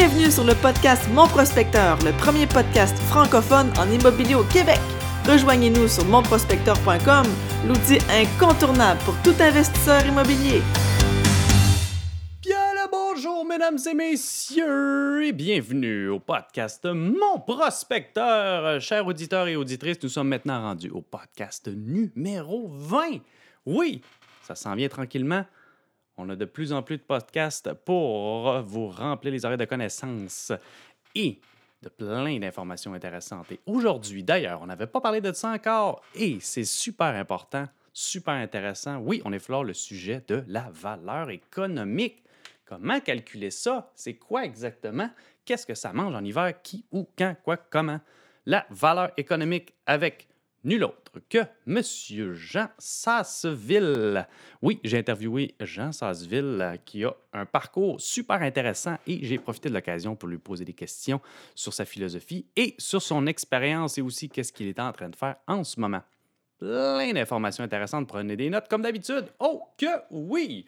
Bienvenue sur le podcast Mon Prospecteur, le premier podcast francophone en immobilier au Québec. Rejoignez-nous sur monprospecteur.com, l'outil incontournable pour tout investisseur immobilier. Bien le bonjour, mesdames et messieurs, et bienvenue au podcast Mon Prospecteur. Chers auditeurs et auditrices, nous sommes maintenant rendus au podcast numéro 20. Oui, ça s'en vient tranquillement. On a de plus en plus de podcasts pour vous remplir les oreilles de connaissances et de plein d'informations intéressantes. Et aujourd'hui, d'ailleurs, on n'avait pas parlé de ça encore et c'est super important, super intéressant. Oui, on effleure le sujet de la valeur économique. Comment calculer ça? C'est quoi exactement? Qu'est-ce que ça mange en hiver? Qui, où, quand, quoi, comment? La valeur économique avec nul autre que M. Jean Sasseville. Oui, j'ai interviewé Jean Sasseville euh, qui a un parcours super intéressant et j'ai profité de l'occasion pour lui poser des questions sur sa philosophie et sur son expérience et aussi qu'est-ce qu'il est en train de faire en ce moment. Plein d'informations intéressantes, prenez des notes comme d'habitude. Oh que oui!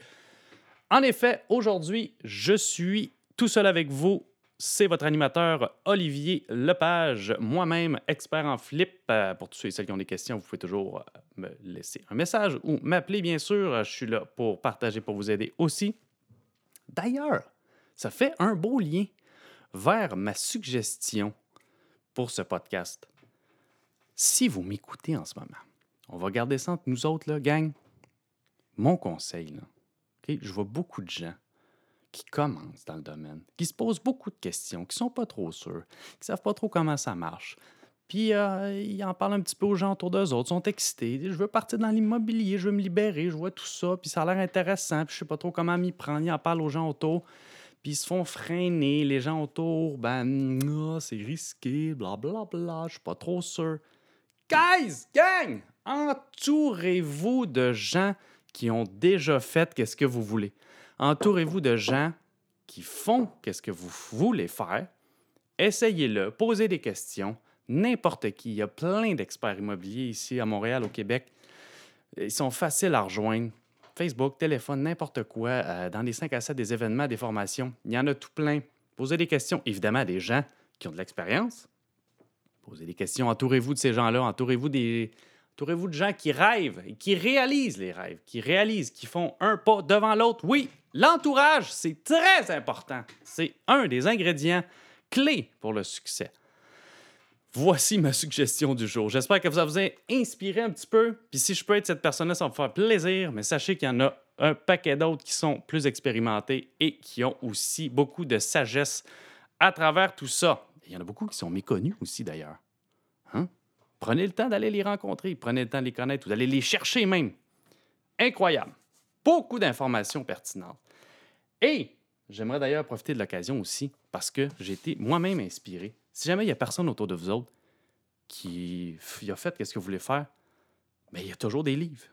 En effet, aujourd'hui, je suis tout seul avec vous c'est votre animateur Olivier Lepage, moi-même expert en flip. Euh, pour tous ceux et celles qui ont des questions, vous pouvez toujours euh, me laisser un message ou m'appeler, bien sûr. Je suis là pour partager, pour vous aider aussi. D'ailleurs, ça fait un beau lien vers ma suggestion pour ce podcast. Si vous m'écoutez en ce moment, on va garder ça entre nous autres, gang. Mon conseil, je vois beaucoup de gens qui commencent dans le domaine, qui se posent beaucoup de questions, qui sont pas trop sûrs, qui savent pas trop comment ça marche. Puis euh, ils en parlent un petit peu aux gens autour d'eux autres, sont excités. Je veux partir dans l'immobilier, je veux me libérer, je vois tout ça, puis ça a l'air intéressant, puis je sais pas trop comment m'y prendre. Ils en parlent aux gens autour, puis ils se font freiner. Les gens autour, ben, ah, c'est risqué, blablabla, bla, bla, je suis pas trop sûr. Guys, gang, entourez-vous de gens qui ont déjà fait qu'est-ce que vous voulez. Entourez-vous de gens qui font qu'est-ce que vous voulez faire. Essayez-le, posez des questions. N'importe qui. Il y a plein d'experts immobiliers ici à Montréal, au Québec. Ils sont faciles à rejoindre. Facebook, téléphone, n'importe quoi, euh, dans les 5 à 7 des événements, des formations. Il y en a tout plein. Posez des questions, évidemment, à des gens qui ont de l'expérience. Posez des questions, entourez-vous de ces gens-là, entourez-vous des, entourez-vous de gens qui rêvent et qui réalisent les rêves, qui réalisent, qui font un pas devant l'autre? Oui, L'entourage, c'est très important. C'est un des ingrédients clés pour le succès. Voici ma suggestion du jour. J'espère que vous vous a inspiré un petit peu. Puis si je peux être cette personne-là, ça va me faire plaisir. Mais sachez qu'il y en a un paquet d'autres qui sont plus expérimentés et qui ont aussi beaucoup de sagesse à travers tout ça. Il y en a beaucoup qui sont méconnus aussi, d'ailleurs. Prenez le temps d'aller les rencontrer, prenez le temps de les connaître ou d'aller les chercher même. Incroyable beaucoup d'informations pertinentes. Et j'aimerais d'ailleurs profiter de l'occasion aussi parce que j'ai été moi-même inspiré. Si jamais il n'y a personne autour de vous autres qui a fait qu'est-ce que vous voulez faire, mais il y a toujours des livres.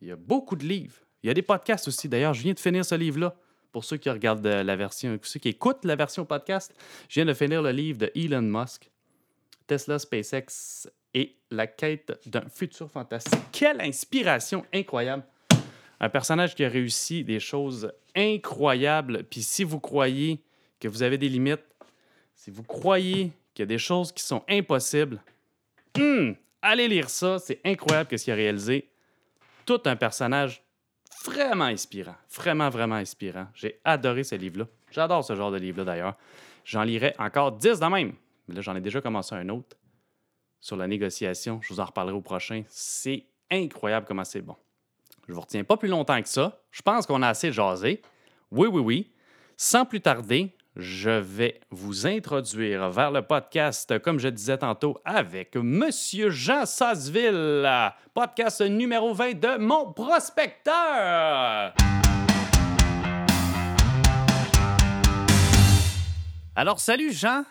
Il y a beaucoup de livres. Il y a des podcasts aussi. D'ailleurs, je viens de finir ce livre-là. Pour ceux qui regardent la version, ceux qui écoutent la version podcast, je viens de finir le livre de Elon Musk, Tesla, SpaceX et la quête d'un futur fantastique. Quelle inspiration incroyable! un personnage qui a réussi des choses incroyables. Puis si vous croyez que vous avez des limites, si vous croyez qu'il y a des choses qui sont impossibles, hmm, allez lire ça. C'est incroyable ce qu'il a réalisé. Tout un personnage vraiment inspirant. Vraiment, vraiment inspirant. J'ai adoré ce livre-là. J'adore ce genre de livre-là d'ailleurs. J'en lirai encore 10 de même. Mais là, j'en ai déjà commencé un autre sur la négociation. Je vous en reparlerai au prochain. C'est incroyable comment c'est bon. Je vous retiens pas plus longtemps que ça. Je pense qu'on a assez jasé. Oui, oui, oui. Sans plus tarder, je vais vous introduire vers le podcast, comme je disais tantôt, avec Monsieur Jean Sasseville, podcast numéro 20 de Mon Prospecteur. Alors, salut Jean.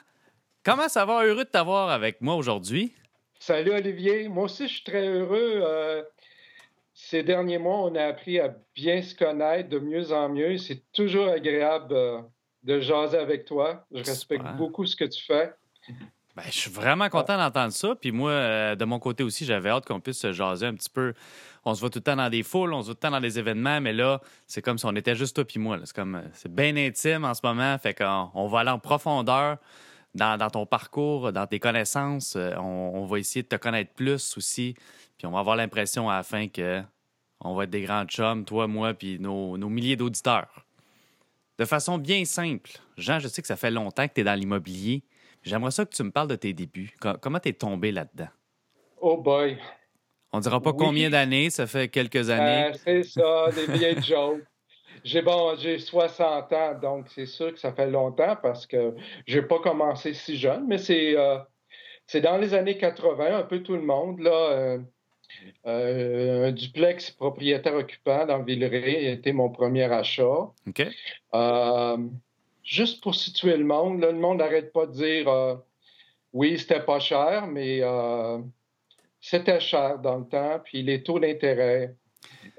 Comment ça va? Heureux de t'avoir avec moi aujourd'hui. Salut Olivier. Moi aussi, je suis très heureux. Euh, ces derniers mois, on a appris à bien se connaître de mieux en mieux. C'est toujours agréable euh, de jaser avec toi. Je respecte beaucoup ce que tu fais. Ben, je suis vraiment content d'entendre ça. Puis moi, euh, de mon côté aussi, j'avais hâte qu'on puisse se jaser un petit peu. On se voit tout le temps dans des foules, on se voit tout le temps dans des événements, mais là, c'est comme si on était juste toi puis moi. C'est comme, c'est bien intime en ce moment. Fait qu'on on va aller en profondeur dans, ton parcours, dans tes connaissances. Euh, on, va essayer de te connaître plus aussi. Puis on va avoir l'impression à la fin que on va être des grands chums, toi, moi, puis nos, nos milliers d'auditeurs. De façon bien simple, Jean, je sais que ça fait longtemps que tu es dans l'immobilier. J'aimerais ça que tu me parles de tes débuts. Comment tu es tombé là-dedans? Oh boy! On dira pas combien d'années, ça fait quelques années. Euh, c'est ça, des vieilles jokes. J'ai bon, j'ai 60 ans, donc c'est sûr que ça fait longtemps parce que j'ai pas commencé si jeune, mais c'est euh, c'est dans les années 80, un peu tout le monde là. Euh, euh, un duplex propriétaire occupant dans Villeray était mon premier achat. Juste pour situer le monde, le monde n'arrête pas de dire oui, c'était pas cher, mais c'était cher dans le temps, puis les taux d'intérêt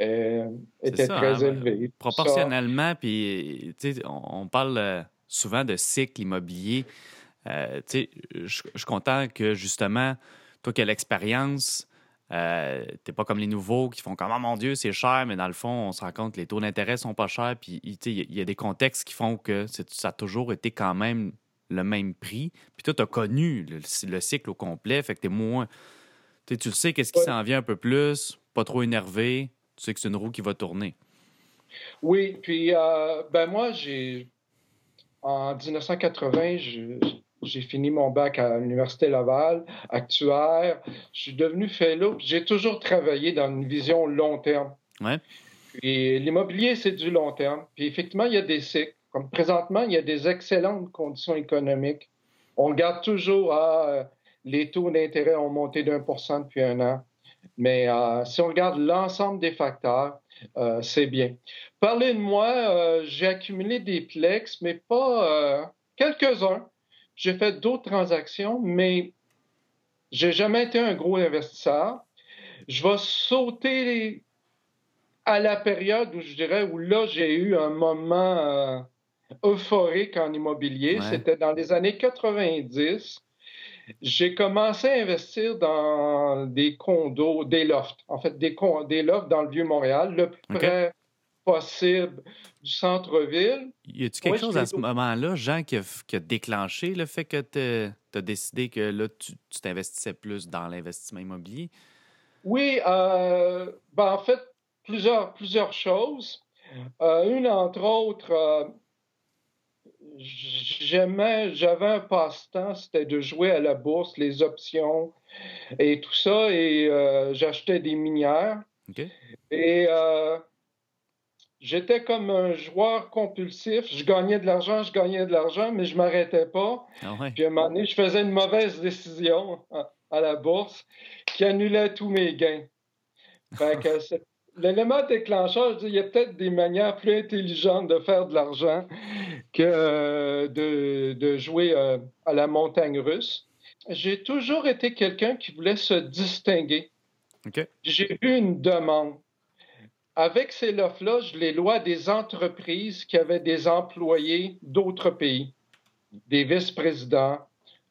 euh, était très hein, élevé. Proportionnellement, puis on parle euh, souvent de cycle immobilier. Euh, je suis content que justement, toi qui as l'expérience, euh, t'es pas comme les nouveaux qui font comme oh mon Dieu, c'est cher, mais dans le fond, on se rend compte que les taux d'intérêt sont pas chers. Puis il y a des contextes qui font que ça a toujours été quand même le même prix. Puis toi, tu as connu le, cycle au complet, fait que t'es moins. Tu sais qu'est-ce qui s'en vient un peu plus, pas trop énervé, tu sais que c'est une roue qui va tourner. Oui, puis euh, ben moi, j'ai en 1980, j'ai fini mon bac à l'Université Laval, actuaire. Je suis devenu fellow, j'ai toujours travaillé dans une vision long terme. Ouais. Puis l'immobilier, c'est du long terme. Puis effectivement, il y a des cycles. Comme présentement, il y a des excellentes conditions économiques. On garde toujours à ah, les taux d'intérêt ont monté d'un pour cent depuis un an. Mais euh, si on regarde l'ensemble des facteurs, euh, c'est bien. Parlez de moi, euh, j'ai accumulé des plex, mais pas quelques-uns. J'ai fait d'autres transactions, mais j'ai jamais été un gros investisseur. Je vais sauter à la période où je dirais où là j'ai eu un moment euphorique en immobilier. C'était dans les années 90. J'ai commencé à investir dans des condos, des lofts, en fait, des, des lofts dans le Vieux-Montréal, le plus près possible du centre-ville. Y a-tu quelque chose à ce moment-là, Jean, qui a, déclenché le fait que tu as décidé que là, tu t'investissais plus dans l'investissement immobilier? Oui, euh, ben, en fait, plusieurs, plusieurs choses. Euh, une, entre autres, euh, j'aimais, j'avais un passe-temps, c'était de jouer à la bourse, les options et tout ça, et euh, j'achetais des minières. Et euh, j'étais comme un joueur compulsif. Je gagnais de l'argent, je gagnais de l'argent, mais je m'arrêtais pas. Ah Puis à un moment donné, je faisais une mauvaise décision à, la bourse qui annulait tous mes gains. Fait que l'élément déclencheur, je dis, il y a peut-être des manières plus intelligentes de faire de l'argent que euh, de, jouer euh, à la montagne russe. J'ai toujours été quelqu'un qui voulait se distinguer. J'ai eu une demande. Avec ces lofts-là, je les lois des entreprises qui avaient des employés d'autres pays, des vice-présidents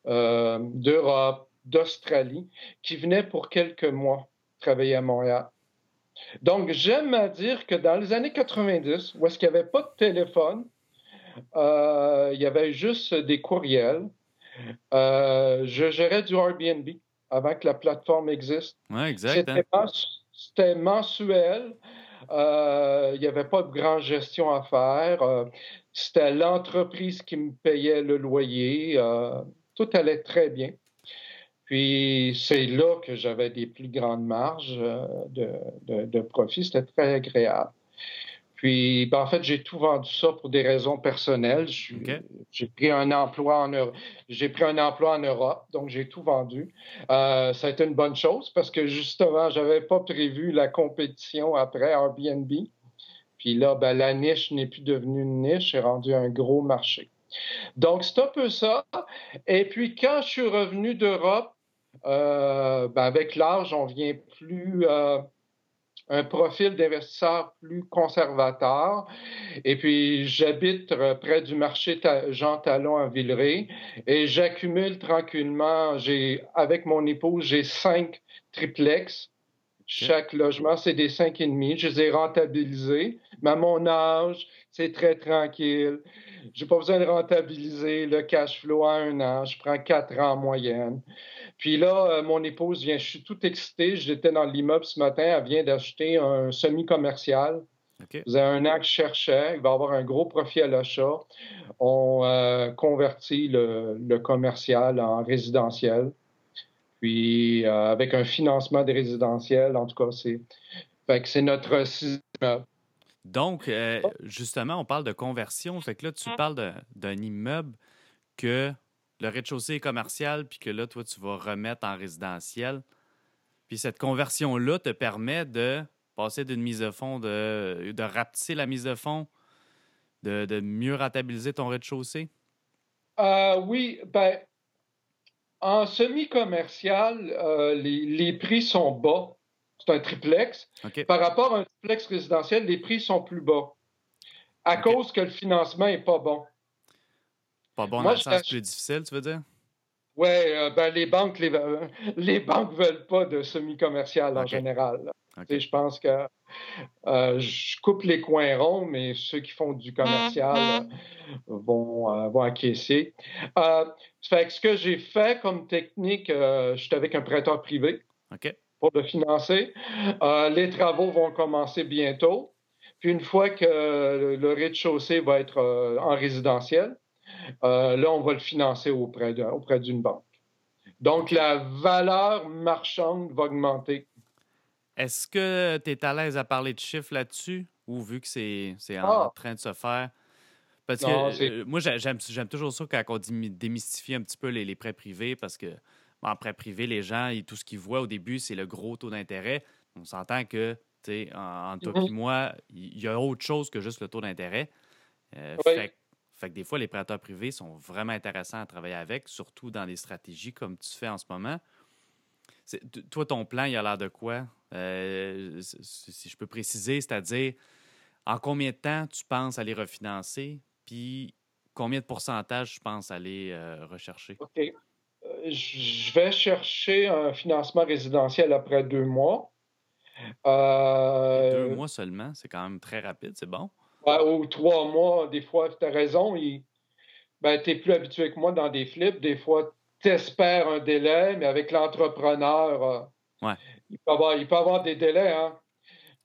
euh, d'Europe, d'Australie, qui venaient pour quelques mois travailler à Montréal. Donc, j'aime à dire que dans les années 90, où est-ce qu'il n'y avait pas de téléphone, euh, il y avait juste des courriels. Euh, je gérais du Airbnb avant que la plateforme existe. Oui, exact. C'était, hein. mensuel. Euh, il n'y avait pas de grande gestion à faire. c'était l'entreprise qui me payait le loyer. tout allait très bien. Puis c'est là que j'avais des plus grandes marges de, de profit. C'était très agréable. Puis, ben, en fait, j'ai tout vendu ça pour des raisons personnelles. J'ai pris un emploi en Europe. J'ai pris un emploi en Europe, donc j'ai tout vendu. Euh, ça a été une bonne chose parce que justement, j'avais pas prévu la compétition après Airbnb. Puis là, ben, la niche n'est plus devenue une niche, c'est rendu un gros marché. Donc, c'est un peu ça. Et puis, quand je suis revenu d'Europe, euh, ben, avec l'âge, on vient plus. Euh, un profil d'investisseur plus conservateur. Et puis, j'habite près du marché Jean Talon à Villeray et j'accumule tranquillement. J'ai, avec mon épouse, j'ai cinq triplex. Chaque logement, c'est des cinq et demi. Je les ai rentabilisés. Mais à mon âge, c'est très tranquille. J'ai pas besoin de rentabiliser le cash flow à un an. Je prends quatre ans en moyenne. Puis là, euh, mon épouse vient, je suis tout excité. J'étais dans l'immeuble ce matin. Elle vient d'acheter un semi-commercial. Vous avez un an que je cherchais. Il va avoir un gros profit à l'achat. On euh, convertit le, commercial en résidentiel. Puis euh, avec un financement des résidentiels, en tout cas, c'est, c'est notre immeuble. Donc, justement, on parle de conversion. Fait que là, tu parles d'un immeuble que le rez-de-chaussée est commercial, puis que là, toi, tu vas remettre en résidentiel. Puis cette conversion-là te permet de passer d'une mise de fonds, de, de rapetisser la mise de fonds, de, mieux rentabiliser ton rez-de-chaussée? Euh, oui, ben, en semi-commercial, euh, les, prix sont bas. C'est un triplex. Par rapport à un triplex résidentiel, les prix sont plus bas à cause que le financement n'est pas bon. Pas bon dans le sens plus difficile, tu veux dire? Oui, euh, ben, les banques les, euh, les banques veulent pas de semi-commercial en général. Je pense que euh, je coupe les coins ronds, mais ceux qui font du commercial mm-hmm. vont, vont acquiescer. fait que ce que j'ai fait comme technique, j'étais avec un prêteur privé pour le financer. les travaux vont commencer bientôt. Puis une fois que le rez-de-chaussée va être en résidentiel, euh, là, on va le financer auprès, d'une banque. Donc, la valeur marchande va augmenter. Est-ce que tu es à l'aise à parler de chiffres là-dessus ou vu que c'est, en ah! train de se faire? Parce que euh, moi, j'aime, toujours ça quand on démystifie un petit peu les, prêts privés parce que en prêt privé, les gens, tout ce qu'ils voient au début, c'est le gros taux d'intérêt. On s'entend que, tu sais, en, toi et mm-hmm. moi, il y a autre chose que juste le taux d'intérêt. Euh, fait que des fois, les prêteurs privés sont vraiment intéressants à travailler avec, surtout dans des stratégies comme tu fais en ce moment. Toi, ton plan, il a l'air de quoi? Euh, si je peux préciser, c'est-à-dire en combien de temps tu penses aller refinancer, puis combien de pourcentage tu penses aller euh, rechercher? OK. Euh, je vais chercher un financement résidentiel après deux mois. Deux mois seulement, c'est quand même très rapide, c'est bon ou trois mois, des fois, tu as raison, ben, tu es plus habitué que moi dans des flips. Des fois, tu espères un délai, mais avec l'entrepreneur, euh, il, peut avoir, il peut avoir des délais. Hein?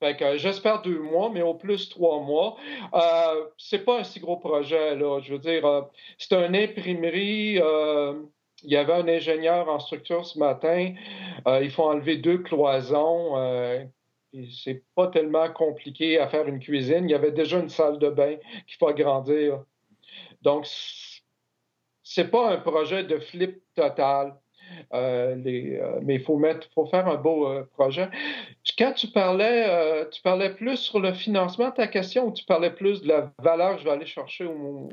Fait que j'espère deux mois, mais au plus trois mois. Euh, c'est pas un si gros projet, là. Je veux dire, euh, c'est une imprimerie. Euh, il y avait un ingénieur en structure ce matin. il faut enlever deux cloisons c'est pas tellement compliqué à faire une cuisine. Il y avait déjà une salle de bain qu'il faut agrandir. Donc, c'est pas un projet de flip total. Euh, euh, mais il faut mettre, faut faire un beau euh, projet. Quand tu parlais, tu parlais plus sur le financement de ta question ou tu parlais plus de la valeur que je vais aller chercher au,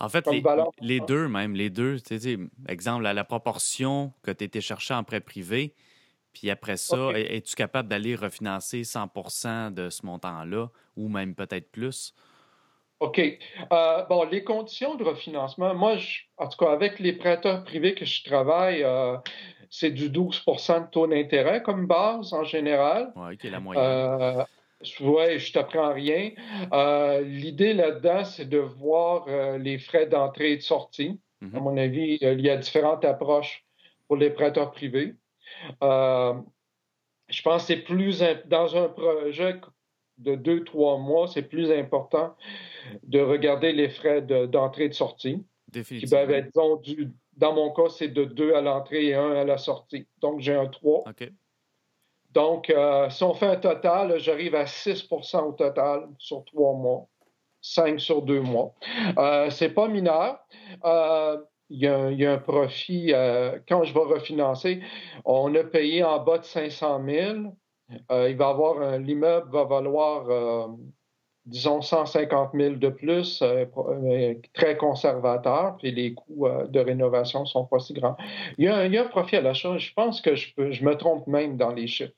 en fait, les, deux même, les deux. exemple, la proportion que tu étais chercher en prêt privé, puis après ça, es-tu capable d'aller refinancer 100% de ce montant-là ou même peut-être plus? OK. Euh, bon, les conditions de refinancement, moi, en tout cas, avec les prêteurs privés que je travaille, euh, c'est du 12% de taux d'intérêt comme base en général. Oui, qui est la moyenne. Euh, oui, je t'apprends rien. L'idée là-dedans, c'est de voir les frais d'entrée et de sortie. Mm-hmm. À mon avis, il y a différentes approches pour les prêteurs privés. Euh, je pense que c'est plus dans un projet de deux, trois mois, c'est plus important de regarder les frais d'entrée et de sortie. Qui peuvent être, dans mon cas, c'est de deux à l'entrée et un à la sortie. Donc, j'ai un 3. Donc, euh, si on fait un total, j'arrive à 6% au total sur trois mois, 5 sur deux mois. Euh, c'est pas mineur. Euh, il y, a un, profit. Euh, quand je vais refinancer, on a payé en bas de 500 000. Euh, il va avoir l'immeuble va valoir, euh, disons, 150 000 de plus, très conservateur, puis les coûts de rénovation sont pas si grands. Il y a, un, profit à l'achat. Je pense que je, me trompe même dans les chiffres.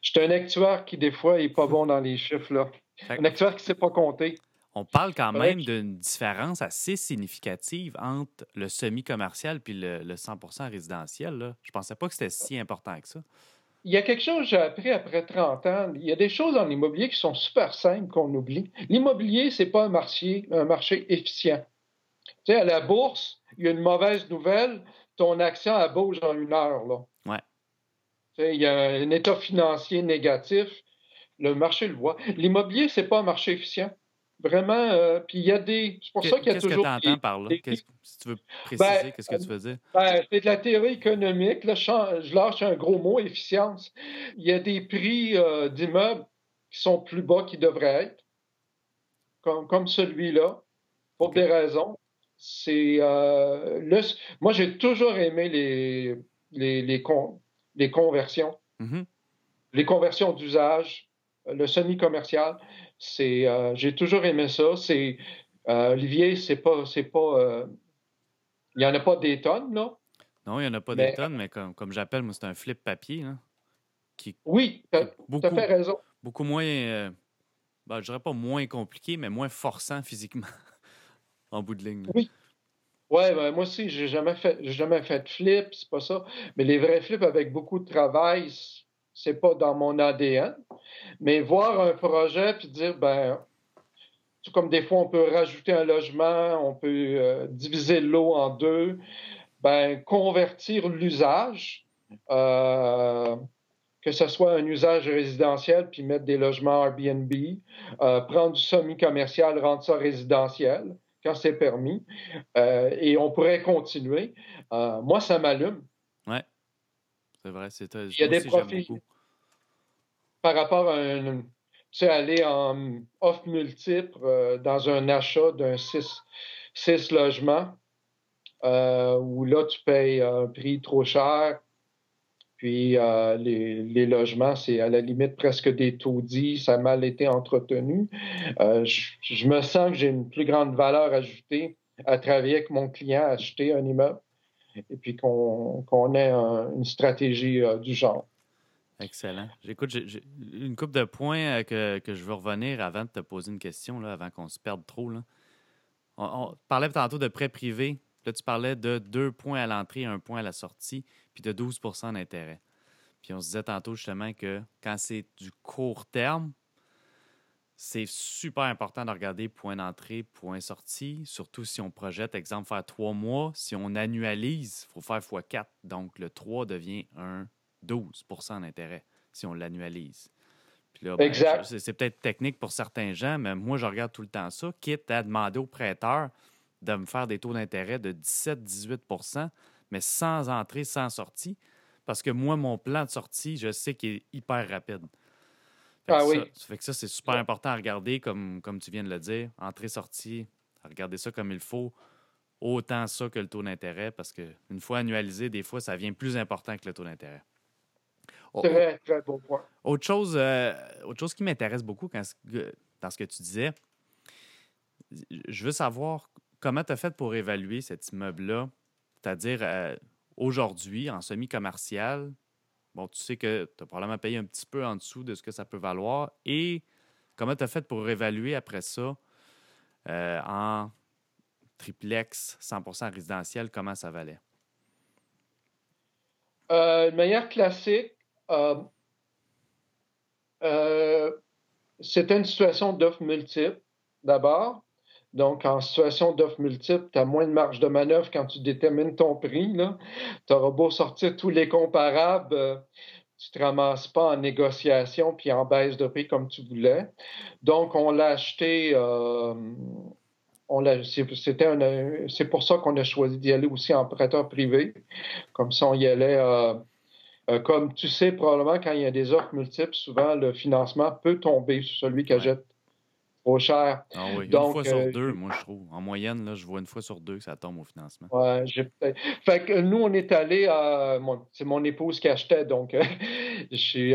Je suis un actuaire qui, des fois, n'est pas bon dans les chiffres. Là. Un actuaire qui ne sait pas compter. On parle quand même d'une différence assez significative entre le semi-commercial puis le, 100% résidentiel. Là. Je ne pensais pas que c'était si important que ça. Il y a quelque chose que j'ai appris après 30 ans. Il y a des choses dans l'immobilier qui sont super simples qu'on oublie. L'immobilier, ce n'est pas un marché, un marché efficient. Tu sais, à la bourse, il y a une mauvaise nouvelle, ton action elle bouge en une heure. Là. Ouais. Tu sais, il y a un état financier négatif, le marché le voit. L'immobilier, ce n'est pas un marché efficient. Vraiment, euh, puis il y a des. C'est pour ça qu'il y a toujours. Qu'est-ce que tu entends par là? Si tu veux préciser, ben, qu'est-ce que tu veux dire? Ben, c'est de la théorie économique. Là, je, lâche un gros mot, efficience. Il y a des prix euh, d'immeubles qui sont plus bas qu'ils devraient être, comme, comme celui-là, pour des raisons. C'est euh, le... Moi, j'ai toujours aimé les, les, les, les conversions. Mm-hmm. Les conversions d'usage, le semi-commercial. C'est, euh, j'ai toujours aimé ça. C'est, euh, Olivier, c'est pas, c'est pas, euh, il n'y en a pas des tonnes, là. Non, il n'y en a pas des tonnes, mais comme, comme j'appelle, moi, c'est un flip papier, là, qui, oui, tu as fait raison. Beaucoup moins, ben, je dirais pas moins compliqué, mais moins forçant physiquement, en bout de ligne. Oui. Ouais, ben, moi aussi, j'ai jamais fait, jamais fait de flip, c'est pas ça. Mais les vrais flips avec beaucoup de travail, c'est pas dans mon ADN. Mais voir un projet puis dire, ben, tout comme des fois on peut rajouter un logement, on peut euh, diviser l'eau en deux, ben, convertir l'usage, euh, que ce soit un usage résidentiel puis mettre des logements Airbnb, euh, prendre du semi-commercial, rendre ça résidentiel quand c'est permis, et on pourrait continuer. moi, ça m'allume. Oui, c'est vrai. C'est, Il y a des profils par rapport à un, tu sais, aller en offre multiple euh, dans un achat d'un 6 logements, euh, où là, tu payes un prix trop cher, puis euh, les, logements, c'est à la limite presque des taudis, ça a mal été entretenu. Je, me sens que j'ai une plus grande valeur ajoutée à travailler avec mon client, à acheter un immeuble, et puis qu'on ait une stratégie du genre. Excellent. J'écoute, une coupe de points euh, que, que, je veux revenir avant de te poser une question, là, avant qu'on se perde trop. Là. On, parlait tantôt de prêt privé. Là, tu parlais de deux points à l'entrée un point à la sortie, puis de 12% d'intérêt. Puis on se disait tantôt justement que quand c'est du court terme, c'est super important de regarder point d'entrée, point sortie, surtout si on projette, exemple, faire trois mois. Si on annualise, il faut faire x4. Donc, le 3 devient un 12% d'intérêt si on l'annualise. Ben, exact. C'est peut-être technique pour certains gens, mais moi, je regarde tout le temps ça, quitte à demander au prêteur de me faire des taux d'intérêt de 17-18% mais sans entrée, sans sortie. Parce que moi, mon plan de sortie, je sais qu'il est hyper rapide. Ah oui. Ça, fait que ça, c'est super important à regarder, comme, comme tu viens de le dire. Entrée-sortie, regarder ça comme il faut. Autant ça que le taux d'intérêt, parce qu'une fois annualisé, des fois, ça vient plus important que le taux d'intérêt. Très, très bon point. Autre chose, euh, autre chose qui m'intéresse beaucoup quand, dans ce que tu disais, je veux savoir comment tu as fait pour évaluer cet immeuble-là, c'est-à-dire euh, aujourd'hui, en semi-commercial. Bon, tu sais que tu as probablement payé un petit peu en dessous de ce que ça peut valoir. Et comment tu as fait pour évaluer après ça euh, en triplex 100% résidentiel, comment ça valait? de manière classique, euh, euh, c'était une situation d'offre multiple, d'abord. Donc, en situation d'offre multiple, tu as moins de marge de manœuvre quand tu détermines ton prix. Tu auras beau sortir tous les comparables, euh, tu ne te ramasses pas en négociation puis en baisse de prix comme tu voulais. Donc, on l'a acheté. c'est pour ça qu'on a choisi d'y aller aussi en prêteur privé. Comme ça, on y allait euh, comme tu sais, probablement, quand il y a des offres multiples, souvent le financement peut tomber sur celui qui achète trop cher. Ah oui, une fois sur euh, deux, moi, je trouve. En moyenne, là, je vois une fois sur deux que ça tombe au financement. Ouais, j'ai Fait que nous, on est allé à. c'est mon épouse qui achetait, donc je suis.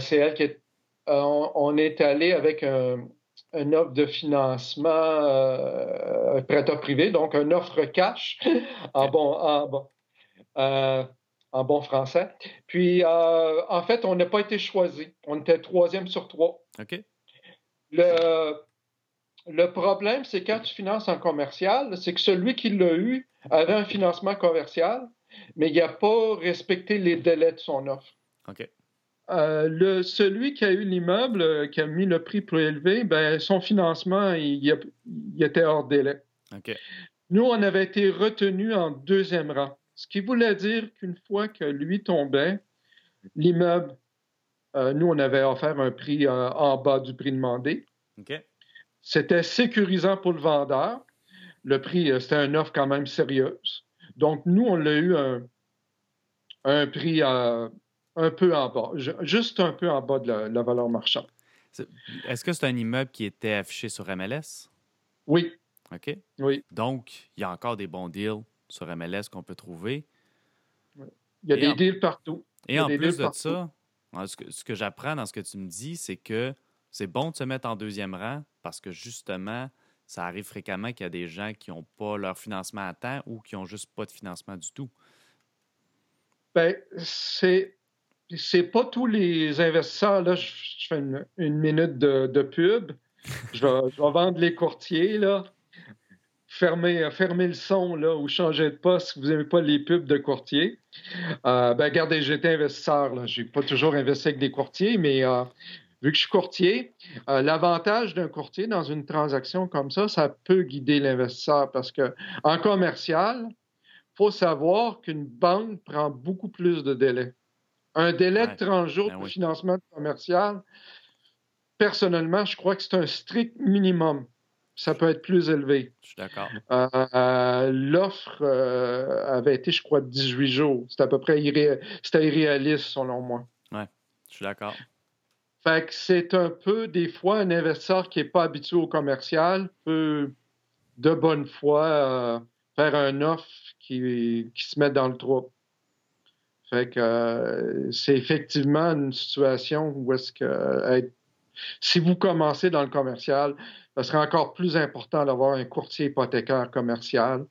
c'est elle qui est. On, est allé avec un, offre de financement euh, prêteur privé, donc une offre cash en bon. En bon en bon français. Puis, euh, en fait, on n'a pas été choisi. On était troisième sur trois. OK. Le, le problème, c'est quand tu finances en commercial, c'est que celui qui l'a eu avait un financement commercial, mais il n'a pas respecté les délais de son offre. OK. Euh, le, celui qui a eu l'immeuble, euh, qui a mis le prix plus élevé, ben, son financement, il, il a- il était hors délai. OK. Nous, on avait été retenus en deuxième rang, ce qui voulait dire qu'une fois que lui tombait, l'immeuble, euh, nous, on avait offert un prix euh, en bas du prix demandé. C'était sécurisant pour le vendeur. Le prix, euh, c'était une offre quand même sérieuse. Donc, nous, on l'a eu un, un prix un peu en bas, ju- juste un peu en bas de la, la valeur marchande. Est-ce que c'est un immeuble qui était affiché sur MLS? Oui, OK. oui. Donc, il y a encore des bons deals sur MLS qu'on peut trouver. Il y a Et des en- deals partout. Et en plus de partout. ça, hein, ce que, j'apprends dans ce que tu me dis, c'est que c'est bon de se mettre en deuxième rang parce que justement, ça arrive fréquemment qu'il y a des gens qui n'ont pas leur financement à temps ou qui n'ont juste pas de financement du tout. Ben, c'est. C'est pas tous les investisseurs. Là, je, fais une, minute de, de pub. Je vais, je vais vendre les courtiers, là. Fermez, fermez le son, là, ou changez de poste si vous n'aimez pas les pubs de courtiers. Euh, ben, regardez, j'étais investisseur, là. J'ai pas toujours investi avec des courtiers, mais euh, vu que je suis courtier, euh, l'avantage d'un courtier dans une transaction comme ça, ça peut guider l'investisseur parce que en commercial, faut savoir qu'une banque prend beaucoup plus de délais. Un délai Ouais. de 30 jours Ben pour oui. financement commercial, personnellement, je crois que c'est un strict minimum. Ça peut être plus élevé. Je suis d'accord. Euh, euh, L'offre euh, avait été, je crois, de 18 jours. C'était à peu près irré- irréaliste, selon moi. Je suis d'accord. Fait que c'est un peu, des fois, un investisseur qui n'est pas habitué au commercial peut, de bonne foi, euh, faire un offre qui, qui se met dans le trou. Fait que c'est effectivement une situation où est-ce que être- si vous commencez dans le commercial, ce serait encore plus important d'avoir un courtier hypothécaire commercial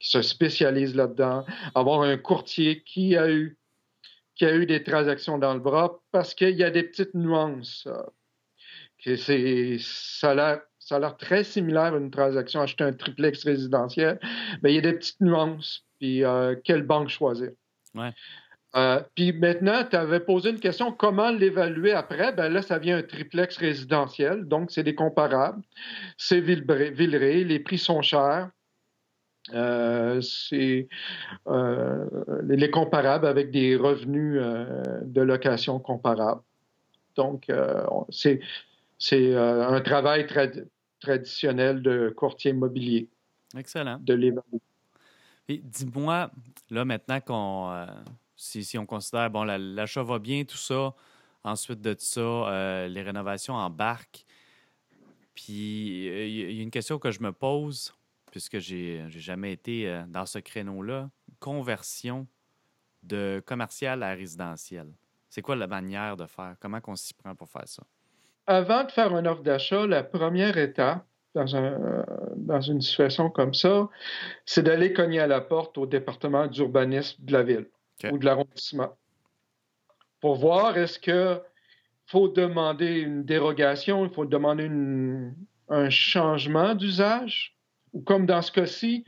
qui se spécialise là-dedans, avoir un courtier qui a eu qui a eu des transactions dans le bras parce qu'il y a des petites nuances. ça a l'air très similaire à une transaction acheter un triplex résidentiel, mais il y a des petites nuances. Puis euh, quelle banque choisir? Euh, puis maintenant, tu avais posé une question, comment l'évaluer après? Ben là, ça vient un triplex résidentiel, donc c'est des comparables. C'est Villeray, les prix sont chers. Euh, c'est euh, les comparables avec des revenus de location comparables. Donc, on- c'est c'est un travail trad- traditionnel de courtier immobilier, Excellent. de l'évaluer. Et dis-moi, là, maintenant qu'on. Euh, si, on considère, bon, la- l'achat va bien, tout ça, ensuite de ça, euh, les rénovations embarquent. Puis, euh, il y, a- il y a une question que je me pose, puisque j'ai jamais été euh, dans ce créneau-là conversion de commercial à résidentiel. C'est quoi la manière de faire? Comment on s'y prend pour faire ça? Avant de faire une offre d'achat, la première étape dans, euh, dans une situation comme ça, c'est d'aller cogner à la porte au département d'urbanisme de la ville Ou de l'arrondissement pour voir est-ce que faut demander une dérogation, il faut demander une- un changement d'usage, ou comme dans ce cas-ci,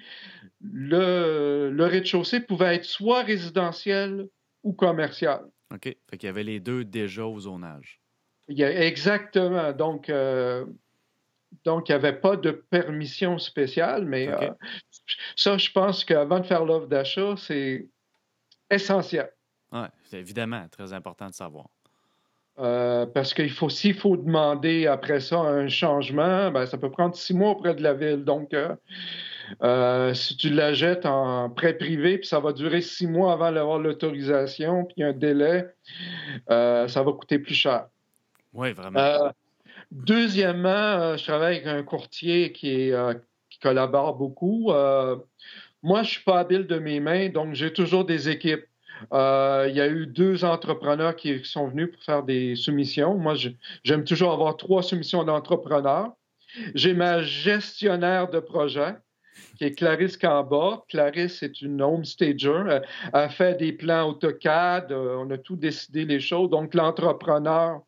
le, le rez-de-chaussée pouvait être soit résidentiel ou commercial. OK. Fait qu'il y avait les deux déjà au zonage. Il y a- exactement. Donc, euh, donc, il n'y avait pas de permission spéciale, mais euh, ça, je pense qu'avant de faire l'offre d'achat, c'est essentiel. Oui, c'est évidemment très important de savoir. Euh, parce qu'il faut, s'il faut demander après ça un changement, ben, ça peut prendre six mois auprès de la ville. Donc, euh, euh, si tu la jettes en prêt privé, puis ça va durer six mois avant d'avoir l'autorisation, puis un délai, ça va coûter plus cher. Oui, vraiment. Deuxièmement, je travaille avec un courtier qui, est, qui collabore beaucoup. Euh, moi, je suis pas habile de mes mains, donc j'ai toujours des équipes. Euh, il y a eu deux entrepreneurs qui sont venus pour faire des soumissions. Moi, j'aime toujours avoir trois soumissions d'entrepreneurs. J'ai ma gestionnaire de projet qui est Clarisse Camba. Clarisse est une home stager. Elle, elle fait des plans AutoCAD. euh, On a tout décidé les choses. Donc, l'entrepreneur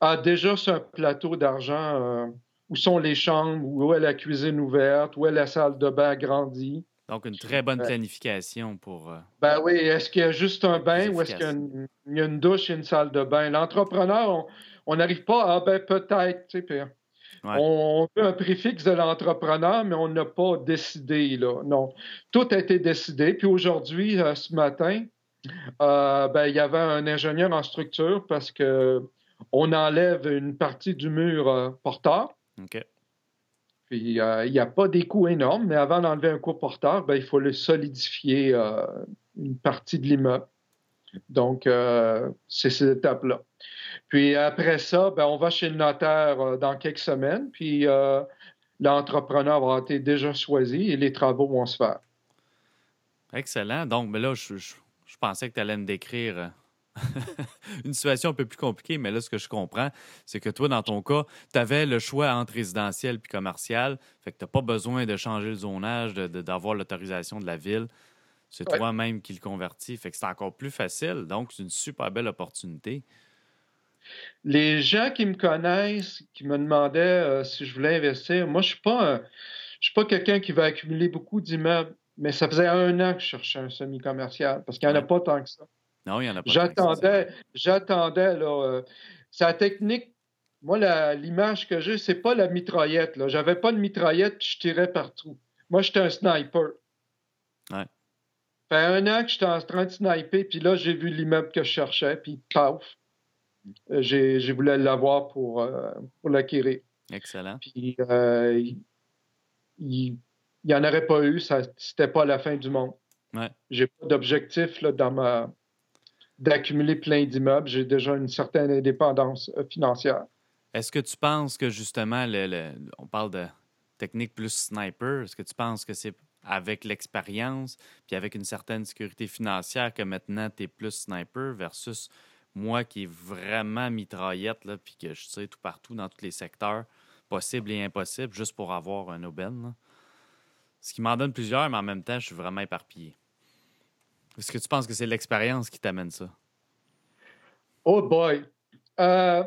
a déjà un plateau d'argent euh, où sont les chambres, où est la cuisine ouverte, où est la salle de bain agrandie? Donc, une très bonne Ouais. planification pour. euh, Ben oui, est-ce qu'il y a juste un bain ou est-ce qu'il y a une, il y a une douche et une salle de bain? L'entrepreneur, on- n'arrive pas à, ah ben peut-être, tu sais, puis Ouais. on, on veut un préfixe de l'entrepreneur, mais on n'a pas décidé, là. Non, tout a été décidé. Puis aujourd'hui, euh, ce matin, euh, ben, il y avait un ingénieur en structure parce que on enlève une partie du mur euh, porteur. OK. Puis euh, il n'y a pas des coûts énormes, mais avant d'enlever un coût porteur, ben, il faut le solidifier euh, une partie de l'immeuble. Donc, euh, c'est cette étape-là. Puis après ça, ben, on va chez le notaire euh, dans quelques semaines, puis l'entrepreneur va être déjà choisi et les travaux vont se faire. Excellent. Donc, ben là, je, je- je pensais que tu allais me décrire une situation un peu plus compliquée, mais là, ce que je comprends, c'est que toi, dans ton cas, tu avais le choix entre résidentiel puis commercial. Fait que tu n'as pas besoin de changer le zonage, d'avoir l'autorisation de la ville. C'est Ouais. toi-même qui le convertis. Fait que c'est encore plus facile. Donc, c'est une super belle opportunité. Les gens qui me connaissent, qui me demandaient euh, si je voulais investir, moi, je suis pas un- je suis pas quelqu'un qui va accumuler beaucoup d'immeubles, mais ça faisait un an que je cherchais un semi-commercial parce qu'il n'y en a pas tant que ça. Non, il y en a pas. J'attendais, j'attendais, là. euh, sa technique, moi, la- l'image que j'ai, c'est pas la mitraillette, là. J'avais pas de mitraillette puis je tirais partout. Moi, j'étais un sniper. Ouais. Fait un an que j'étais en train de sniper, puis là, j'ai vu l'immeuble que je cherchais, puis paf, euh, j'ai, j'ai voulu l'avoir pour, euh, pour l'acquérir. Excellent. Puis, euh, il il- il y en aurait pas eu, ça, c'était pas la fin du monde. Ouais. J'ai pas d'objectif là, dans ma d'accumuler plein d'immeubles. J'ai déjà une certaine indépendance euh, financière. Est-ce que tu penses que justement, on parle de technique plus sniper, est-ce que tu penses que c'est avec l'expérience puis avec une certaine sécurité financière que maintenant tu es plus sniper versus moi qui est vraiment mitraillette là, puis que je sais tout partout dans tous les secteurs possibles et impossibles juste pour avoir un aubaine? Ce qui m'en donne plusieurs, mais en même temps, je suis vraiment éparpillé. Est-ce que tu penses que c'est l'expérience qui t'amène ça? Oh boy! Euh,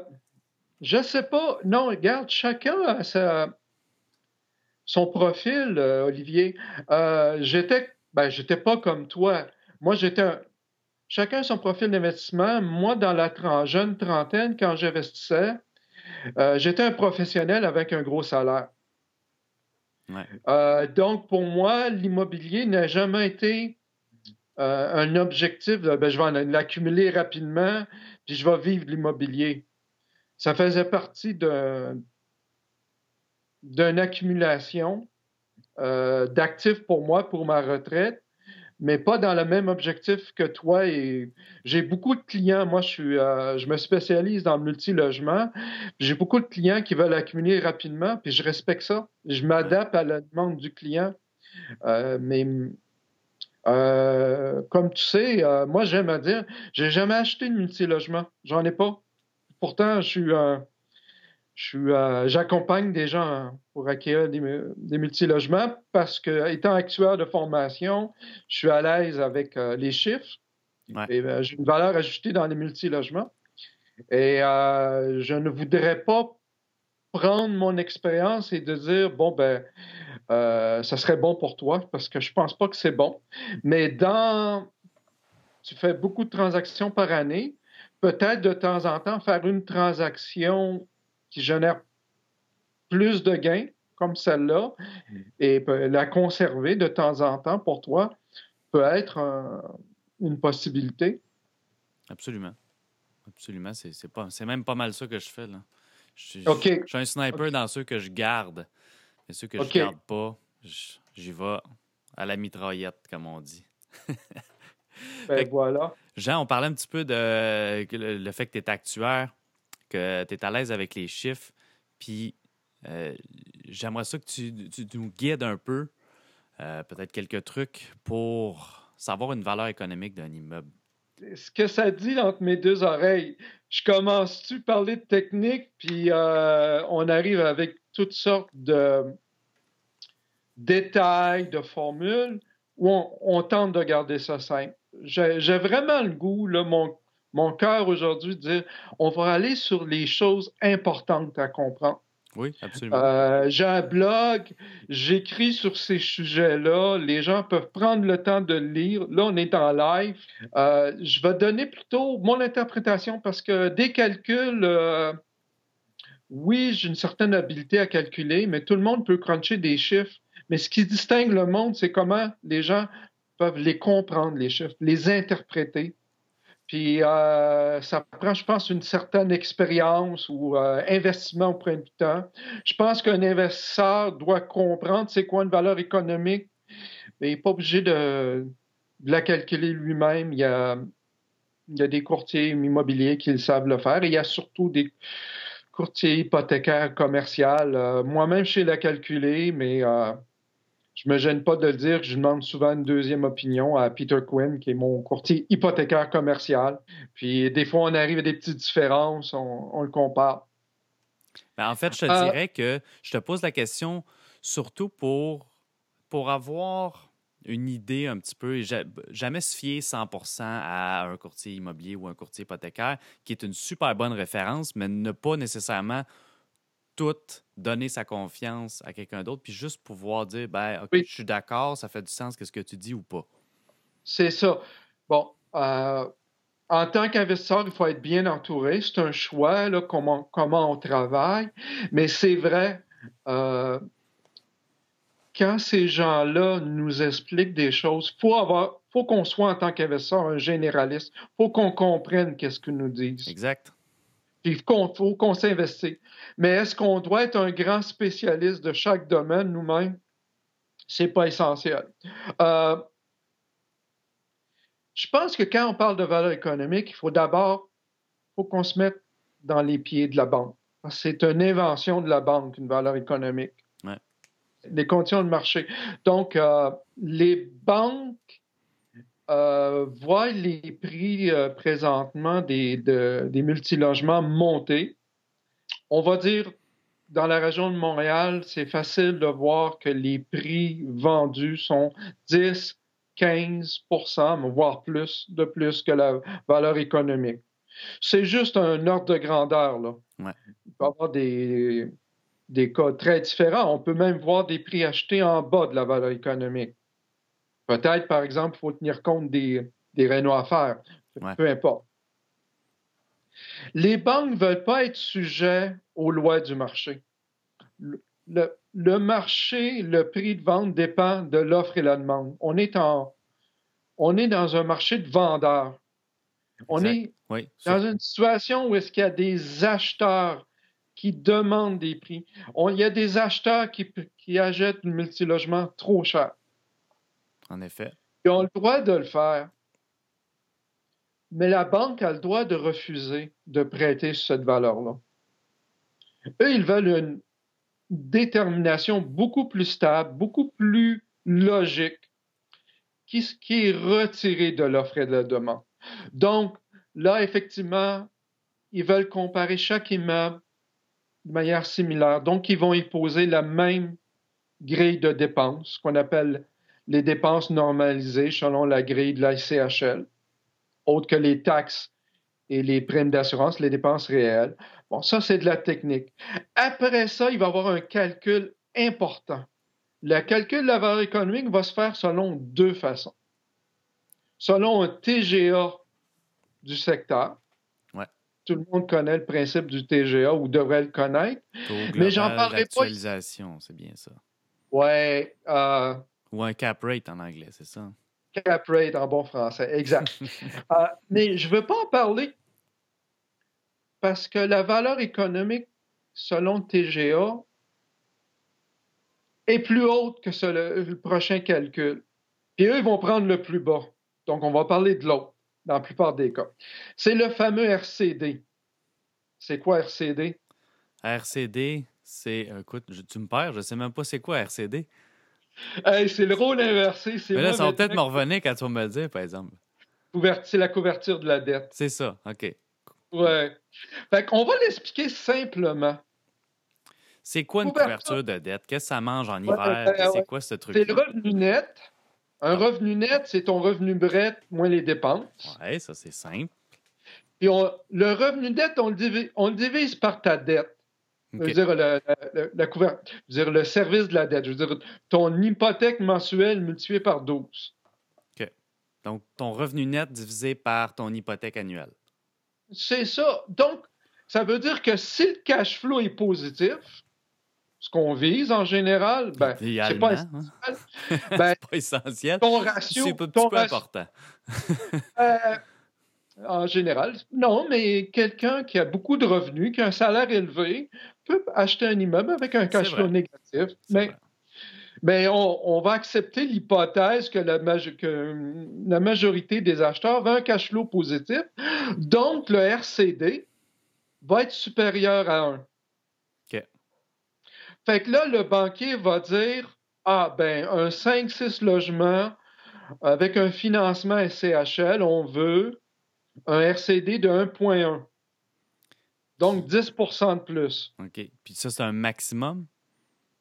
je sais pas. Non, regarde, chacun a sa- son profil, euh, Olivier. Euh, j'étais, ben, j'étais pas comme toi. Moi, j'étais un- Chacun son profil d'investissement. Moi, dans la jeune trentaine, quand j'investissais, euh, j'étais un professionnel avec un gros salaire. Ouais. Euh, donc, pour moi, l'immobilier n'a jamais été euh, un objectif de ben, je vais l'accumuler rapidement, puis je vais vivre l'immobilier. Ça faisait partie d'un- d'une accumulation euh, d'actifs pour moi, pour ma retraite, mais pas dans le même objectif que toi. J'ai beaucoup de clients. Moi, je suis, euh, me spécialise dans le multilogement. J'ai beaucoup de clients qui veulent accumuler rapidement, puis je respecte ça. Je m'adapte à la demande du client. Euh, mais euh, comme tu sais, euh, moi j'aime à dire, j'ai jamais acheté de multilogement. J'en ai pas. Pourtant, je suis, euh, je j'accompagne des gens pour acquérir des, mu- des multilogements parce que, étant actuaire de formation, je suis à l'aise avec les chiffres. Ouais. Et j'ai une valeur ajoutée dans les multilogements. Et je ne voudrais pas prendre mon expérience et de dire bon ben euh, ça serait bon pour toi parce que je pense pas que c'est bon. Mais dans tu fais beaucoup de transactions par année, peut-être de temps en temps faire une transaction qui génère plus de gains comme celle-là et peut- la conserver de temps en temps pour toi peut être un- une possibilité. Absolument. Absolument. C'est c'est pas- c'est même pas mal ça que je fais. Là. Je, suis- OK. je suis un sniper dans ceux que je garde. Mais ceux que je garde pas, j'y vais à la mitraillette, comme on dit. Ben que- voilà. Jean, on parlait un petit peu de le, le fait que tu es actuaire, que tu es à l'aise avec les chiffres. Puis euh, j'aimerais ça que tu, tu nous guides un peu, euh, peut-être quelques trucs pour savoir une valeur économique d'un immeuble. ce que ça dit entre mes deux oreilles. Je commence-tu à parler de technique, puis euh, on arrive avec toutes sortes de, détails, de formules, ou on, tente de garder ça simple? J'ai vraiment le goût, là, mon, mon cœur aujourd'hui, de dire on va aller sur les choses importantes à comprendre. Oui, absolument. Euh, j'ai un blog, j'écris sur ces sujets-là. Les gens peuvent prendre le temps de lire. Là, on est en live. Euh, je vais donner plutôt mon interprétation parce que des calculs, euh, oui, j'ai une certaine habileté à calculer, mais tout le monde peut cruncher des chiffres. Mais ce qui distingue le monde, c'est comment les gens peuvent les comprendre, les chiffres, les interpréter. Puis euh, ça prend, je pense, une certaine expérience ou euh, investissement auprès du temps. Je pense qu'un investisseur doit comprendre c'est quoi une valeur économique, mais il n'est pas obligé de, la calculer lui-même. Il y, a, il y a des courtiers immobiliers qui le savent le faire et il y a surtout des courtiers hypothécaires commerciaux. Euh, moi-même, je sais la calculer, mais je me gêne pas de le dire, je demande souvent une deuxième opinion à Peter Quinn, qui est mon courtier hypothécaire commercial. Puis des fois, on arrive à des petites différences, on, le compare. Ben, en fait, je te euh, dirais que je te pose la question surtout pour, pour avoir une idée un petit peu, jamais se fier 100% à un courtier immobilier ou un courtier hypothécaire, qui est une super bonne référence, mais ne pas nécessairement tout donner sa confiance à quelqu'un d'autre, puis juste pouvoir dire, ben, OK, je suis d'accord, ça fait du sens, qu'est-ce que tu dis ou pas? C'est ça. Bon, euh, en tant qu'investisseur, il faut être bien entouré. C'est un choix, là, comment, comment on travaille. Mais c'est vrai, euh, quand ces gens-là nous expliquent des choses, il faut, avoir, faut qu'on soit en tant qu'investisseur un généraliste. Il faut qu'on comprenne qu'est-ce qu'ils nous disent. Exact. Il faut qu'on s'investisse. Mais est-ce qu'on doit être un grand spécialiste de chaque domaine nous-mêmes? C'est pas essentiel. Euh, je pense que quand on parle de valeur économique, il faut d'abord faut qu'on se mette dans les pieds de la banque. C'est une invention de la banque, une valeur économique. Les conditions de marché. Donc, euh, les banques euh, voient les prix euh, présentement des, des multilogements monter. On va dire, dans la région de Montréal, c'est facile de voir que les prix vendus sont 10, 15% voire plus, de plus que la valeur économique. C'est juste un ordre de grandeur. Là. Il peut y avoir des, des cas très différents. On peut même voir des prix achetés en bas de la valeur économique. Peut-être, par exemple, il faut tenir compte des, des à faire. Peu importe. Les banques ne veulent pas être sujets aux lois du marché. Le, marché, le prix de vente dépend de l'offre et la demande. On est, en, on est dans un marché de vendeurs. On est dans une situation où est-ce qu'il y a des acheteurs qui demandent des prix. il y a des acheteurs qui, qui achètent un multilogement trop cher. En effet. Ils ont le droit de le faire. Mais la banque a le droit de refuser de prêter cette valeur-là. Eux, ils veulent une détermination beaucoup plus stable, beaucoup plus logique, qui, qui est retirée de l'offre et de la demande. Donc, là, effectivement, ils veulent comparer chaque immeuble de manière similaire. Donc, ils vont y poser la même grille de dépenses, qu'on appelle les dépenses normalisées selon la grille de la CHL, autres que les taxes et les primes d'assurance, les dépenses réelles. Bon, ça, c'est de la technique. Après ça, il va y avoir un calcul important. Le calcul de la valeur économique va se faire selon deux façons. Selon un TGA du secteur. Tout le monde connaît le principe du TGA ou devrait le connaître. mais j'en parlerai pas. c'est bien ça. Ouais. Euh, ou un cap rate en anglais, c'est ça? Cap rate en bon français, exact. Euh, mais je ne veux pas en parler parce que la valeur économique, selon TGA, est plus haute que le, prochain calcul. Puis eux, ils vont prendre le plus bas. Donc, on va parler de l'autre dans la plupart des cas. C'est le fameux RCD. C'est quoi RCD? RCD, c'est. Écoute, tu me perds, je ne sais même pas c'est quoi RCD c'est le rôle inversé. Mais là, ça va peut-être me revenir quand tu vas me le dire, par exemple. C'est la couverture de la dette. C'est ça, OK. Ouais. Fait qu'on va l'expliquer simplement. C'est quoi une Couverture. couverture de dette? Qu'est-ce que ça mange en Ouais, hiver? C'est ouais. quoi ce truc? C'est le revenu net. Un revenu net, c'est ton revenu brut moins les dépenses. Ouais, ça, c'est simple. Puis on- le revenu net, on le, divise, on le divise par ta dette. Je OK. veux dire, le, le- la je veux dire, le service de la dette. Je veux dire, ton hypothèque mensuelle multipliée par 12. Donc, ton revenu net divisé par ton hypothèque annuelle. C'est ça. Donc, ça veut dire que si le cash flow est positif, ce qu'on vise en général, ben, c'est pas, hein? ben, c'est pas essentiel. ton C'est ratio, un ton peu important. Euh, en général, non, mais quelqu'un qui a beaucoup de revenus, qui a un salaire élevé, peut acheter un immeuble avec un cash C'est flow négatif. C'est Mais, mais on, on va accepter l'hypothèse que la, maj- que la majorité des acheteurs veut un cash flow positif. Donc, le RCD va être supérieur à 1. Fait que là, le banquier va dire Ah, ben, un 5-6 logements avec un financement SCHL, on veut un RCD de 1,1. Donc 10% de plus. OK. Puis ça, c'est un maximum?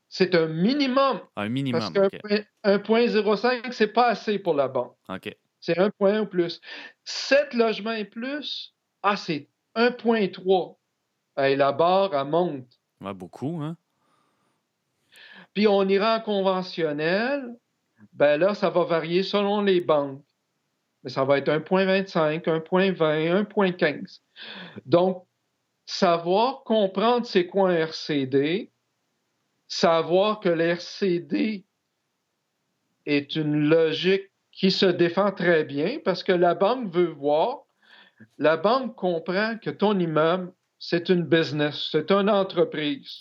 C'est un minimum. Un minimum. Parce qu'un OK. point- 1,05, c'est pas assez pour la banque. OK. C'est 1,1 ou plus. 7 logements et plus, ah, c'est 1,3. Hey, la barre, elle monte. Ouais, beaucoup, hein? Puis on ira en conventionnel, ben là, ça va varier selon les banques. Mais ça va être 1,25, 1,20, 1,15. Donc, savoir comprendre c'est quoi un RCD, savoir que l'RCD est une logique qui se défend très bien parce que la banque veut voir, la banque comprend que ton immeuble, c'est une business, c'est une entreprise.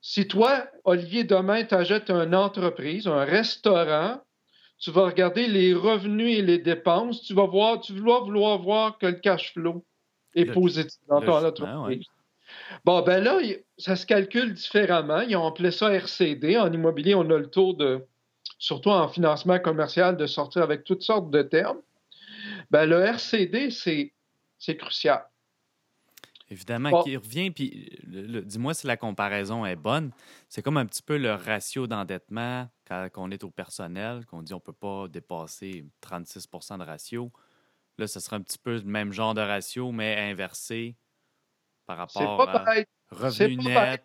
Si toi, Olivier, demain, tu achètes une entreprise, un restaurant, tu vas regarder les revenus et les dépenses, tu vas voir, tu vas vouloir voir que le cash flow est Le- positif dans ton entreprise. Bon, ben là, ça se calcule différemment. Ils ont appelé ça RCD. En immobilier, on a le tour de, surtout en financement commercial, de sortir avec toutes sortes de termes. Ben, le RCD, c'est, c'est crucial. Évidemment, qui revient, puis dis-moi si la comparaison est bonne. C'est comme un petit peu le ratio d'endettement quand on est au personnel, qu'on dit on ne peut pas dépasser 36% de ratio. Là, ce serait un petit peu le même genre de ratio, mais inversé par rapport pas à revenu net.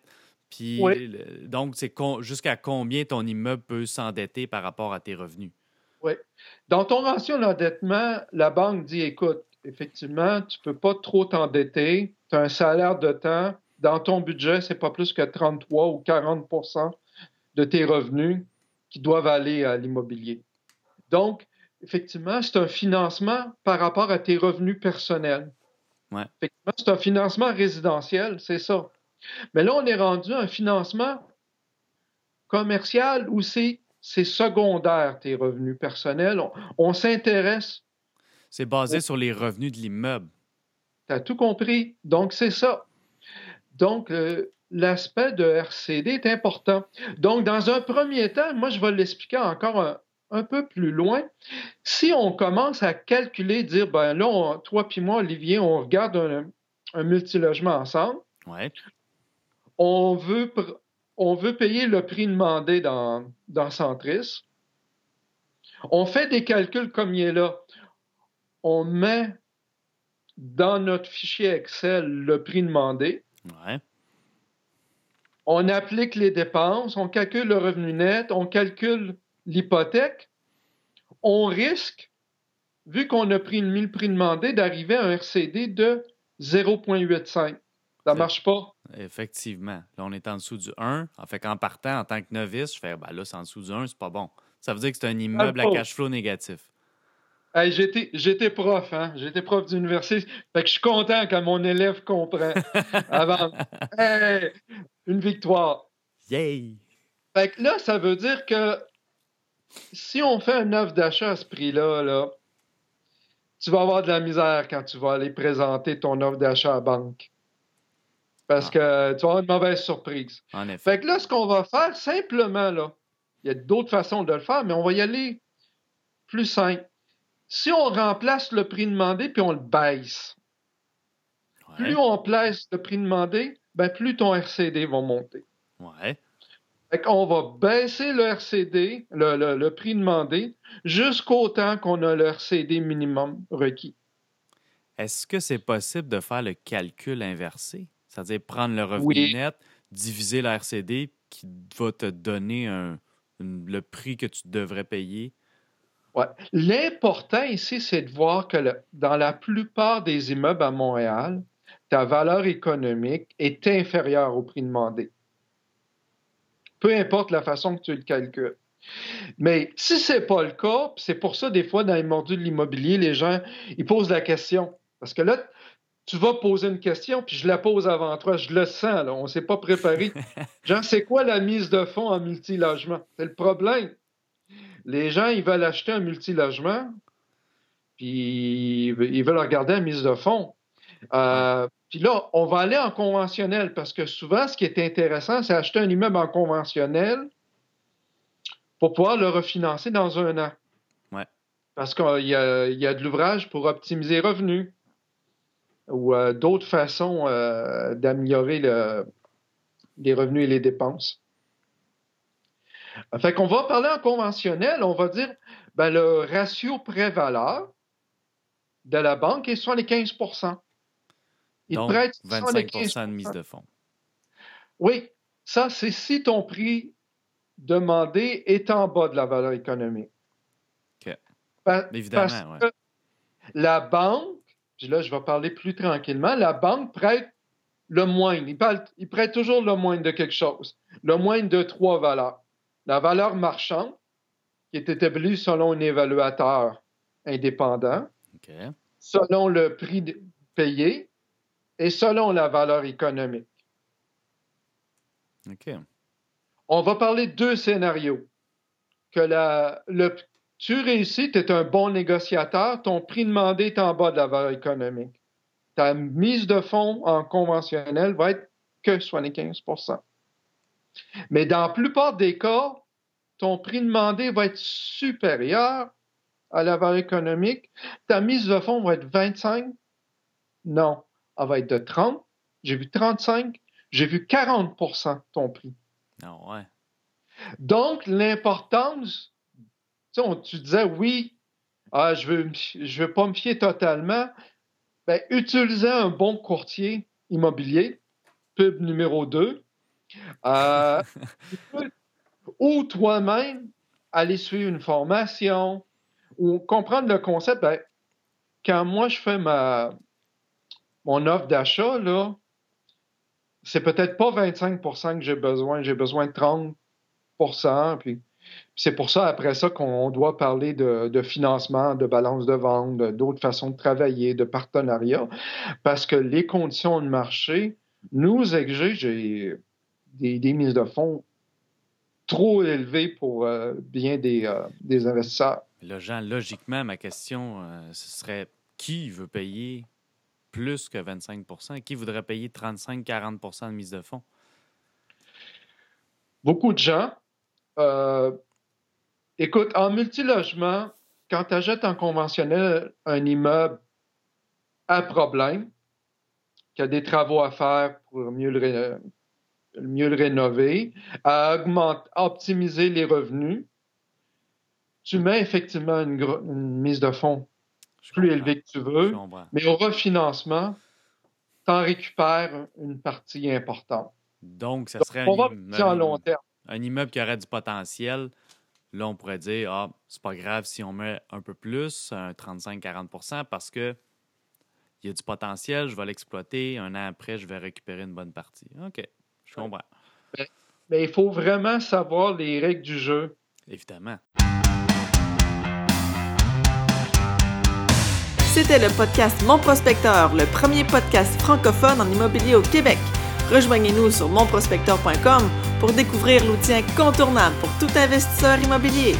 Puis, Oui. le- donc, c'est jusqu'à combien ton immeuble peut s'endetter par rapport à tes revenus? Dans ton ratio d'endettement, la banque dit écoute, effectivement, tu ne peux pas trop t'endetter, tu as un salaire de temps, dans ton budget, c'est pas plus que 33 ou 40% de tes revenus qui doivent aller à l'immobilier. Donc, effectivement, c'est un financement par rapport à tes revenus personnels. Ouais. Effectivement, c'est un financement résidentiel, c'est ça. Mais là, on est rendu à un financement commercial où c'est c'est secondaire, tes revenus personnels. On, on s'intéresse, C'est basé sur les revenus de l'immeuble. tu as tout compris. Donc, c'est ça. Donc, euh, l'aspect de RCD est important. Donc, dans un premier temps, moi, je vais l'expliquer encore un, un peu plus loin. Si on commence à calculer, dire, ben là, on- toi puis moi, Olivier, on regarde un, un multilogement ensemble, Ouais. on veut, pr- on veut payer le prix demandé dans, dans Centris. On fait des calculs comme il est là. On met dans notre fichier Excel le prix demandé. Ouais. On applique les dépenses, on calcule le revenu net, on calcule l'hypothèque. On risque, vu qu'on a pris le prix demandé, d'arriver à un RCD de 0,85. Ça ne marche pas. Effectivement. Là, on est en dessous du 1. En fait qu'en partant, en tant que novice, je fais, ben là, c'est en dessous du 1, c'est pas bon. Ça veut dire que c'est un immeuble à cash flow négatif. Hey, j'étais, j'étais prof, hein? J'étais prof d'université. Fait que je suis content quand mon élève comprend. Avant. Hey, une victoire. Yay! Fait que là, ça veut dire que si on fait une offre d'achat à ce prix-là, là, tu vas avoir de la misère quand tu vas aller présenter ton offre d'achat à la banque. Parce Ah. que tu vas avoir une mauvaise surprise. En effet. Fait que là, ce qu'on va faire, simplement, là, il y a d'autres façons de le faire, mais on va y aller plus simple. Si on remplace le prix demandé puis on le baisse, Ouais. plus on place le prix demandé, ben, plus ton RCD va monter. Ouais. Fait qu'on va baisser le RCD, le, le- le prix demandé, jusqu'au temps qu'on a le RCD minimum requis. Est-ce que c'est possible de faire le calcul inversé? C'est-à-dire prendre le revenu Oui. net, diviser le RCD qui va te donner un- le prix que tu devrais payer? Ouais. L'important ici, c'est de voir que le- dans la plupart des immeubles à Montréal, ta valeur économique est inférieure au prix demandé. Peu importe la façon que tu le calcules. Mais si ce n'est pas le cas, c'est pour ça, des fois, dans les mordus de l'immobilier, les gens, ils posent la question. Parce que là, tu vas poser une question, puis je la pose avant toi. Je le sens, là. On ne s'est pas préparé. Genre, c'est quoi la mise de fonds en multilogement? C'est le problème. Les gens, ils veulent acheter un multilogement, puis ils veulent regarder la mise de fonds. Euh, puis là, on va aller en conventionnel parce que souvent, ce qui est intéressant, c'est acheter un immeuble en conventionnel pour pouvoir le refinancer dans un an. Ouais. Parce qu'il y a, il y a de l'ouvrage pour optimiser les revenus ou euh, d'autres façons euh, d'améliorer le- les revenus et les dépenses. Fait qu'on va parler en conventionnel, on va dire ben, le ratio prêt-valeur de la banque est 75 Il te Donc, prête 25 75 de mise de fonds. Oui, ça, c'est si ton prix demandé est en bas de la valeur économique. OK. Pa- Évidemment, parce ouais. que la banque, puis là, je vais parler plus tranquillement, la banque prête le moindre. Il, parle- il prête toujours le moindre de quelque chose. Le moindre de trois valeurs. La valeur marchande, qui est établie selon un évaluateur indépendant, selon le prix payé et selon la valeur économique. On va parler de deux scénarios. Que la, le, tu réussis, tu es un bon négociateur, ton prix demandé est en bas de la valeur économique. Ta mise de fonds en conventionnel va être que 75 Mais dans la plupart des cas, ton prix demandé va être supérieur à la valeur économique. Ta mise de fonds va être 25? Non, elle va être de 30. J'ai vu 35. J'ai vu 40% ton prix. Ah ouais. Donc, l'importance, tu, sais, tu disais oui, ah, je veux, je veux pas me fier totalement. Ben, utiliser un bon courtier immobilier, pub numéro 2, euh, ou toi-même aller suivre une formation ou comprendre le concept. Ben, quand moi je fais ma mon offre d'achat, là, c'est peut-être pas 25% que j'ai besoin, j'ai besoin de 30% puis c'est pour ça, après ça, qu'on doit parler de, de financement, de balance de vente, d'autres façons de travailler, de partenariat, parce que les conditions de marché nous exigent des, des mises de fonds trop élevées pour euh, bien des, euh, des investisseurs. Là, Jean, logiquement, ma question, euh, ce serait qui veut payer plus que 25% Qui voudrait payer 35-40% de mise de fonds? Beaucoup de gens, écoute, en multilogement, quand tu achètes en conventionnel un immeuble à problème, qui a des travaux à faire pour mieux le, mieux le rénover, à augmenter, à optimiser les revenus, tu mets effectivement une, une mise de fonds Je plus comprends. élevée que tu veux, mais au refinancement, tu en récupères une partie importante. Donc, ça serait un, en long terme. un immeuble qui aurait du potentiel. Là, on pourrait dire, ah, c'est pas grave si on met un peu plus, un 35-40% parce que il y a du potentiel, je vais l'exploiter. Un an après, je vais récupérer une bonne partie. OK, je comprends. Mais il faut vraiment savoir les règles du jeu. Évidemment. C'était le podcast Mon Prospecteur, le premier podcast francophone en immobilier au Québec. Rejoignez-nous sur monprospecteur.com pour découvrir l'outil incontournable pour tout investisseur immobilier.